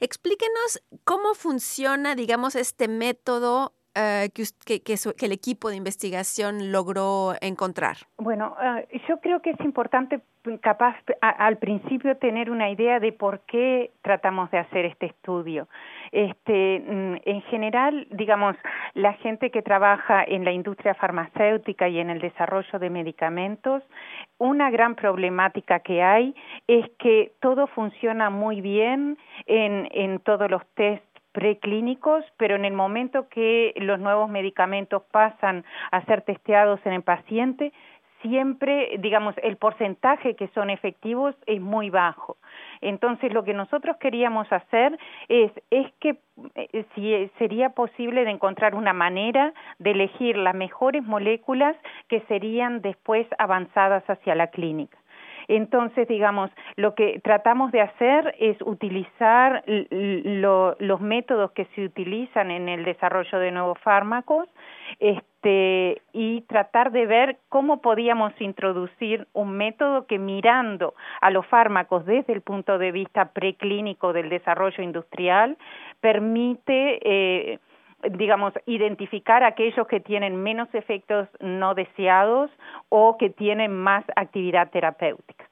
Explíquenos cómo funciona, digamos, este método eh, que, que, el equipo de investigación logró encontrar? Bueno, eh, yo creo que es importante capaz al principio tener una idea de por qué tratamos de hacer este estudio. Este, mm, en general, digamos, la gente que trabaja en la industria farmacéutica y en el desarrollo de medicamentos, una gran problemática que hay es que todo funciona muy bien en, en todos los test preclínicos, pero en el momento que los nuevos medicamentos pasan a ser testeados en el paciente, siempre, digamos, el porcentaje que son efectivos es muy bajo. Entonces, lo que nosotros queríamos hacer es, es que eh, si sería posible de encontrar una manera de elegir las mejores moléculas que serían después avanzadas hacia la clínica. Entonces, digamos, lo que tratamos de hacer es utilizar los métodos que se utilizan en el desarrollo de nuevos fármacos este, y tratar de ver cómo podíamos introducir un método que mirando a los fármacos desde el punto de vista preclínico del desarrollo industrial permite eh, digamos, identificar aquellos que tienen menos efectos no deseados o que tienen más actividad terapéutica.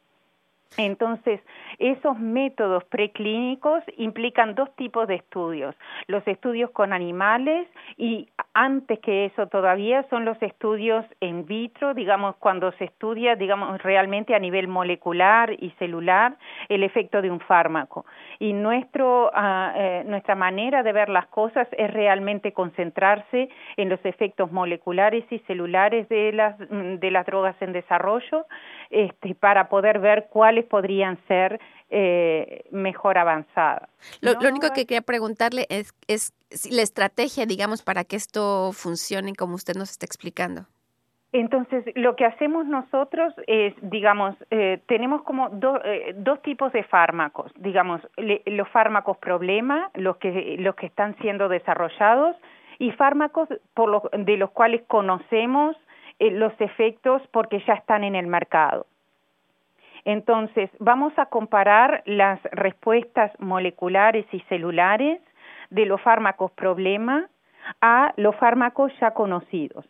Entonces, esos métodos preclínicos implican dos tipos de estudios, los estudios con animales y antes que eso todavía son los estudios en vitro, digamos, cuando se estudia, digamos, realmente a nivel molecular y celular el efecto de un fármaco. Y nuestro, eh, nuestra manera de ver las cosas es realmente concentrarse en los efectos moleculares y celulares de las, de las drogas en desarrollo este, para poder ver cuáles podrían ser eh, mejor avanzadas. Lo, único que quería preguntarle es, es la estrategia, digamos, para que esto funcione como usted nos está explicando. Entonces, lo que hacemos nosotros es, digamos, eh, tenemos como eh, dos tipos de fármacos, digamos, los fármacos problema, los que, los que están siendo desarrollados, y fármacos por de los cuales conocemos eh, los efectos porque ya están en el mercado. Entonces, vamos a comparar las respuestas moleculares y celulares de los fármacos problema a los fármacos ya conocidos.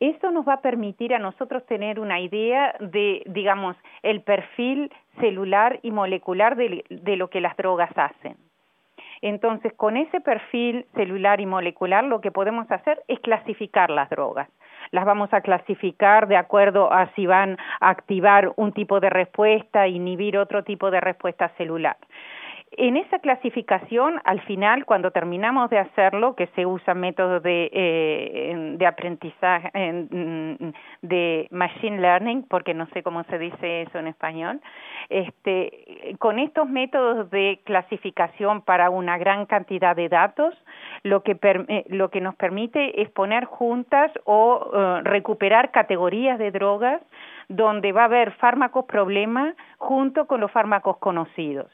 Eso nos va a permitir a nosotros tener una idea de, digamos, el perfil celular y molecular de, de lo que las drogas hacen. Entonces, con ese perfil celular y molecular, lo que podemos hacer es clasificar las drogas las vamos a clasificar de acuerdo a si van a activar un tipo de respuesta, inhibir otro tipo de respuesta celular. En esa clasificación, al final, cuando terminamos de hacerlo, que se usa métodos de, eh, de aprendizaje, de machine learning, porque no sé cómo se dice eso en español, este, con estos métodos de clasificación para una gran cantidad de datos, lo que, eh, lo que nos permite es poner juntas o eh, recuperar categorías de drogas donde va a haber fármacos problema junto con los fármacos conocidos.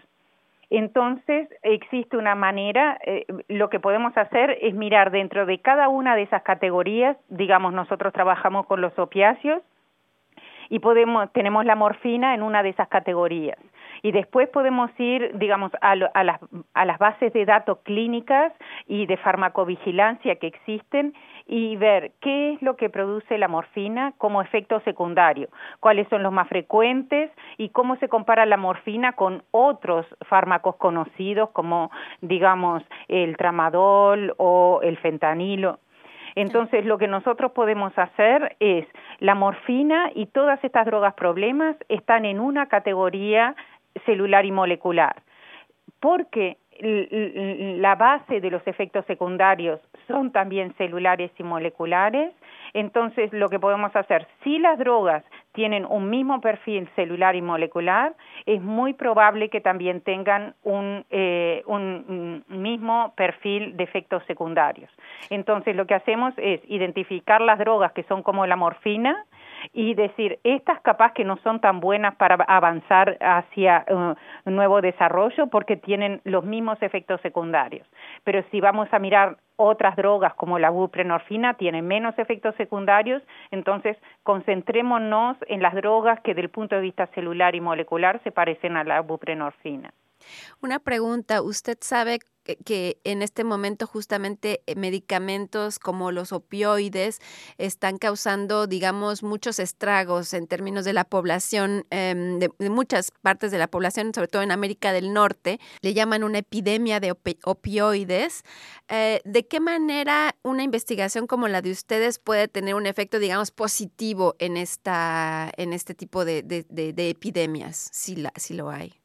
Entonces, existe una manera, eh, lo que podemos hacer es mirar dentro de cada una de esas categorías, digamos, nosotros trabajamos con los opiáceos y podemos, tenemos la morfina en una de esas categorías y después podemos ir, digamos, a, a, las, a las bases de datos clínicas y de farmacovigilancia que existen y ver qué es lo que produce la morfina como efecto secundario, cuáles son los más frecuentes y cómo se compara la morfina con otros fármacos conocidos como, digamos, el tramadol o el fentanilo. Entonces, lo que nosotros podemos hacer es la morfina y todas estas drogas problemas están en una categoría celular y molecular, porque la base de los efectos secundarios son también celulares y moleculares, entonces lo que podemos hacer, si las drogas tienen un mismo perfil celular y molecular, es muy probable que también tengan un, eh, un mismo perfil de efectos secundarios. Entonces lo que hacemos es identificar las drogas que son como la morfina, y decir, estas capaz que no son tan buenas para avanzar hacia uh, nuevo desarrollo porque tienen los mismos efectos secundarios. Pero si vamos a mirar otras drogas como la buprenorfina tienen menos efectos secundarios, entonces concentrémonos en las drogas que del punto de vista celular y molecular se parecen a la buprenorfina. Una pregunta, ¿usted sabe que en este momento justamente eh, medicamentos como los opioides están causando, digamos, muchos estragos en términos de la población, em, de, muchas partes de la población, sobre todo en América del Norte, le llaman una epidemia de opioides. Eh, ¿De qué manera una investigación como la de ustedes puede tener un efecto, digamos, positivo en, esta, en este tipo de, de epidemias, si, la, si lo hay?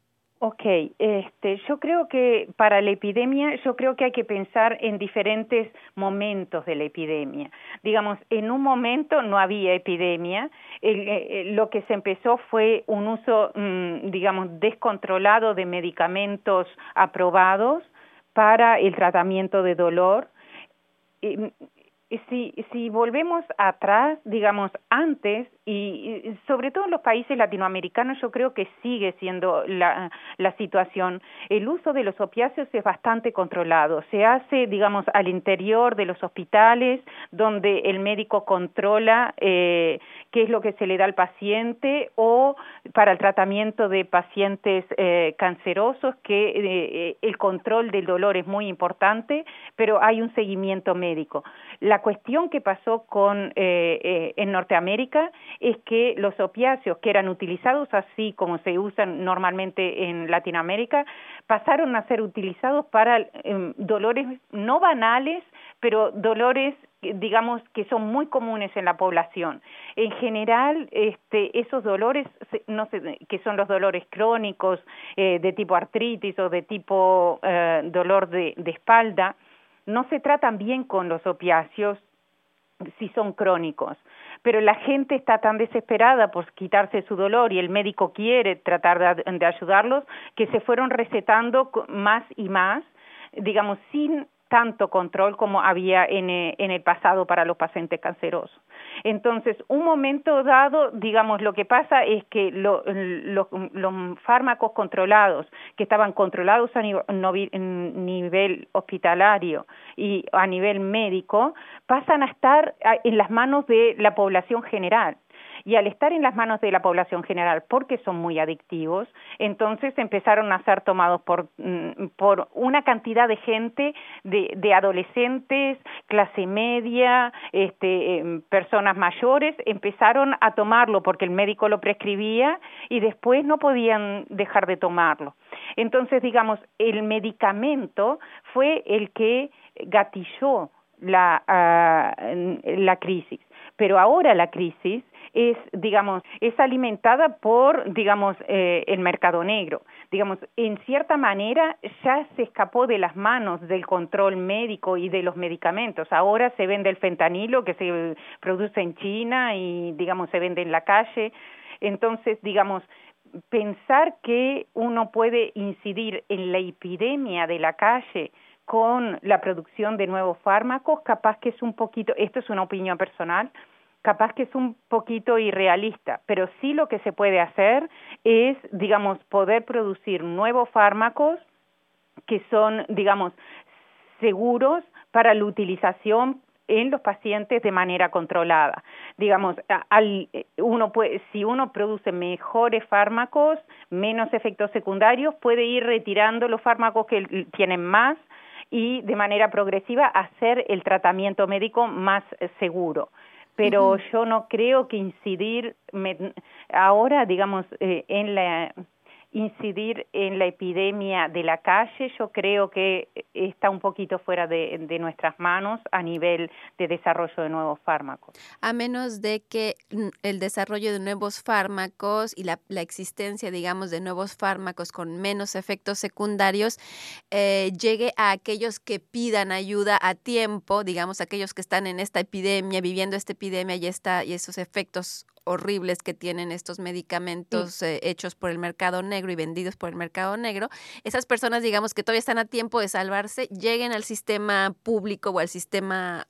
Ok, este, yo creo que para la epidemia, yo creo que hay que pensar en diferentes momentos de la epidemia. Digamos, en un momento no había epidemia, eh, lo que se empezó fue un uso, mm, digamos, descontrolado de medicamentos aprobados para el tratamiento de dolor si, si volvemos atrás, digamos, antes, y, sobre todo en los países latinoamericanos, yo creo que sigue siendo la, la situación. El uso de los opiáceos es bastante controlado. Se hace, digamos, al interior de los hospitales, donde el médico controla eh, qué es lo que se le da al paciente, o para el tratamiento de pacientes eh, cancerosos, que eh, el control del dolor es muy importante, pero hay un seguimiento médico. La cuestión que pasó con, eh, eh, en Norteamérica es que los opiáceos que eran utilizados así como se usan normalmente en Latinoamérica pasaron a ser utilizados para em, dolores no banales, pero dolores digamos que son muy comunes en la población. En general, este, esos dolores, no sé, que son los dolores crónicos eh, de tipo artritis o de tipo dolor de espalda, no se tratan bien con los opiáceos si son crónicos, pero la gente está tan desesperada por quitarse su dolor y el médico quiere tratar de, ayudarlos que se fueron recetando más y más, digamos, sin tanto control como había en, eh, en el pasado para los pacientes cancerosos. Entonces, un momento dado, digamos, lo que pasa es que los fármacos controlados, que estaban controlados a nivel hospitalario y a nivel médico, pasan a estar en las manos de la población general y al estar en las manos de la población general porque son muy adictivos, entonces empezaron a ser tomados por, mm, por una cantidad de gente, de, de adolescentes, clase media, este, em, personas mayores, empezaron a tomarlo porque el médico lo prescribía y después no podían dejar de tomarlo. Entonces, digamos, el medicamento fue el que gatilló la, ah, la crisis. Pero ahora la crisis es, digamos, es alimentada por, digamos, eh, el mercado negro. Digamos, en cierta manera ya se escapó de las manos del control médico y de los medicamentos. Ahora se vende el fentanilo que se produce en China y, digamos, se vende en la calle. Entonces, digamos, pensar que uno puede incidir en la epidemia de la calle con la producción de nuevos fármacos, capaz que es un poquito, esto es una opinión personal, capaz que es un poquito irrealista, pero sí lo que se puede hacer es, digamos, poder producir nuevos fármacos que son, digamos, seguros para la utilización en los pacientes de manera controlada. Digamos, al, uno puede, si uno produce mejores fármacos, menos efectos secundarios, puede ir retirando los fármacos que tienen más y de manera progresiva hacer el tratamiento médico más seguro pero yo no creo que incidir ahora, digamos, eh, en la incidir en la epidemia de la calle, yo creo que está un poquito fuera de, nuestras manos a nivel de desarrollo de nuevos fármacos. A menos de que el desarrollo de nuevos fármacos y la, existencia, digamos, de nuevos fármacos con menos efectos secundarios eh, llegue a aquellos que pidan ayuda a tiempo, digamos, aquellos que están en esta epidemia, viviendo esta epidemia y, y esos efectos horribles que tienen estos medicamentos eh, hechos por el mercado negro y vendidos por el mercado negro, esas personas, digamos, que todavía están a tiempo de salvarse, lleguen al sistema público o al sistema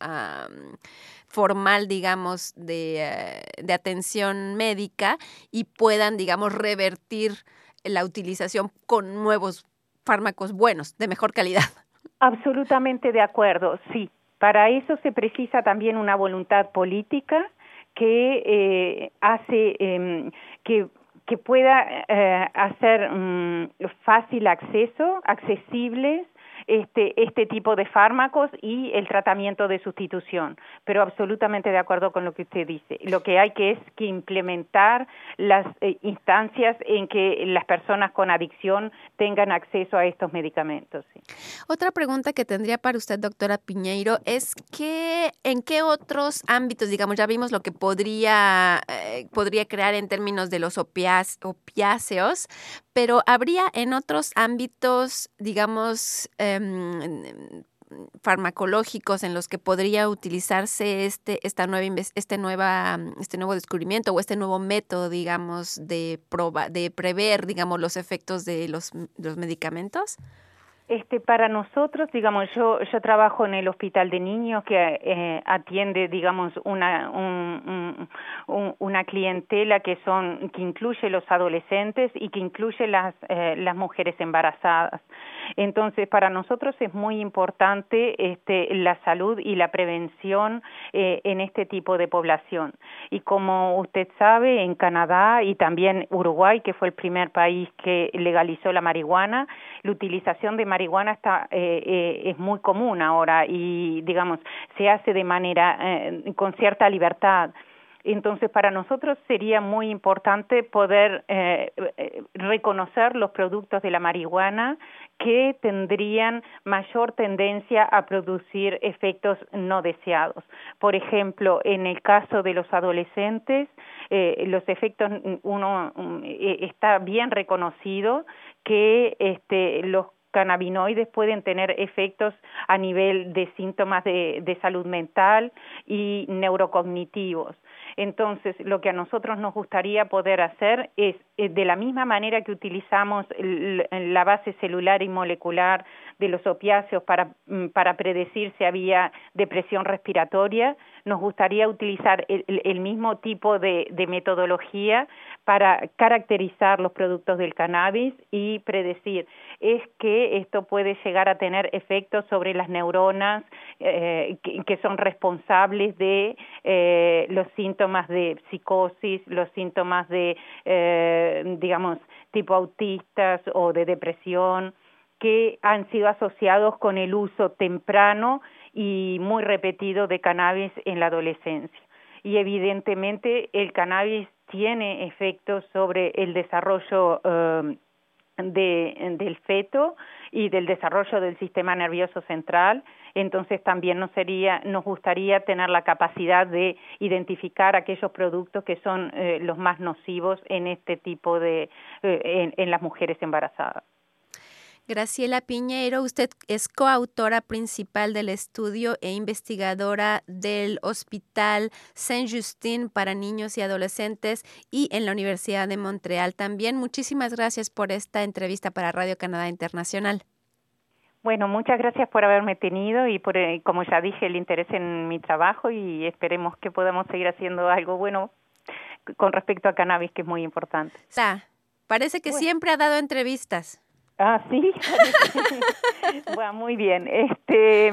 formal, digamos, de, eh, de atención médica y puedan, digamos, revertir la utilización con nuevos fármacos buenos, de mejor calidad. Absolutamente de acuerdo, sí. Para eso se precisa también una voluntad política que eh, hace em, que que pueda eh, hacer mm, fácil acceso, accesibles este, este tipo de fármacos y el tratamiento de sustitución. Pero absolutamente de acuerdo con lo que usted dice. Lo que hay que es que implementar las eh, instancias en que las personas con adicción tengan acceso a estos medicamentos. Otra pregunta que tendría para usted, doctora Piñeiro, es que en qué otros ámbitos, digamos, ya vimos lo que podría, eh, podría crear en términos de los opiáceos, pero habría en otros ámbitos, digamos, em, farmacológicos en los que podría utilizarse este esta nueva este nueva este nuevo descubrimiento o este nuevo método digamos de de prever digamos los efectos de los, de los medicamentos este, para nosotros, digamos, yo, yo trabajo en el hospital de niños que eh, atiende, digamos, una, un, un, una clientela que son, que incluye los adolescentes y que incluye las, eh, las mujeres embarazadas. Entonces, para nosotros es muy importante este, la salud y la prevención eh, en este tipo de población. Y como usted sabe, en Canadá y también Uruguay, que fue el primer país que legalizó la marihuana, la utilización de marihuana está, eh, eh, es muy común ahora y, digamos, se hace de manera, eh, con cierta libertad. Entonces, para nosotros sería muy importante poder eh, reconocer los productos de la marihuana que tendrían mayor tendencia a producir efectos no deseados. Por ejemplo, en el caso de los adolescentes, eh, los efectos, uno eh, está bien reconocido que este, los cannabinoides pueden tener efectos a nivel de síntomas de, de salud mental y neurocognitivos. Entonces, lo que a nosotros nos gustaría poder hacer es, eh, de la misma manera que utilizamos la base celular y molecular de los opiáceos para, mm, para predecir si había depresión respiratoria, nos gustaría utilizar el, mismo tipo de, de, metodología para caracterizar los productos del cannabis y predecir es que esto puede llegar a tener efectos sobre las neuronas eh, que, son responsables de eh, los síntomas de psicosis, los síntomas de, eh, digamos, tipo autistas o de depresión que han sido asociados con el uso temprano y muy repetido de cannabis en la adolescencia. Y evidentemente el cannabis tiene efectos sobre el desarrollo eh, de, del feto y del desarrollo del sistema nervioso central. Entonces también nos sería, nos gustaría tener la capacidad de identificar aquellos productos que son eh, los más nocivos en este tipo de, eh, en las mujeres embarazadas. Graciela Piñeiro, usted es coautora principal del estudio e investigadora del Hospital Saint-Justin para niños y adolescentes y en la Universidad de Montreal también. Muchísimas gracias por esta entrevista para Radio Canadá Internacional. Bueno, muchas gracias por haberme tenido y por, eh, como ya dije, el interés en mi trabajo y esperemos que podamos seguir haciendo algo bueno con respecto a cannabis, que es muy importante. parece que siempre ha dado entrevistas. Ah, sí. bueno, muy bien. Este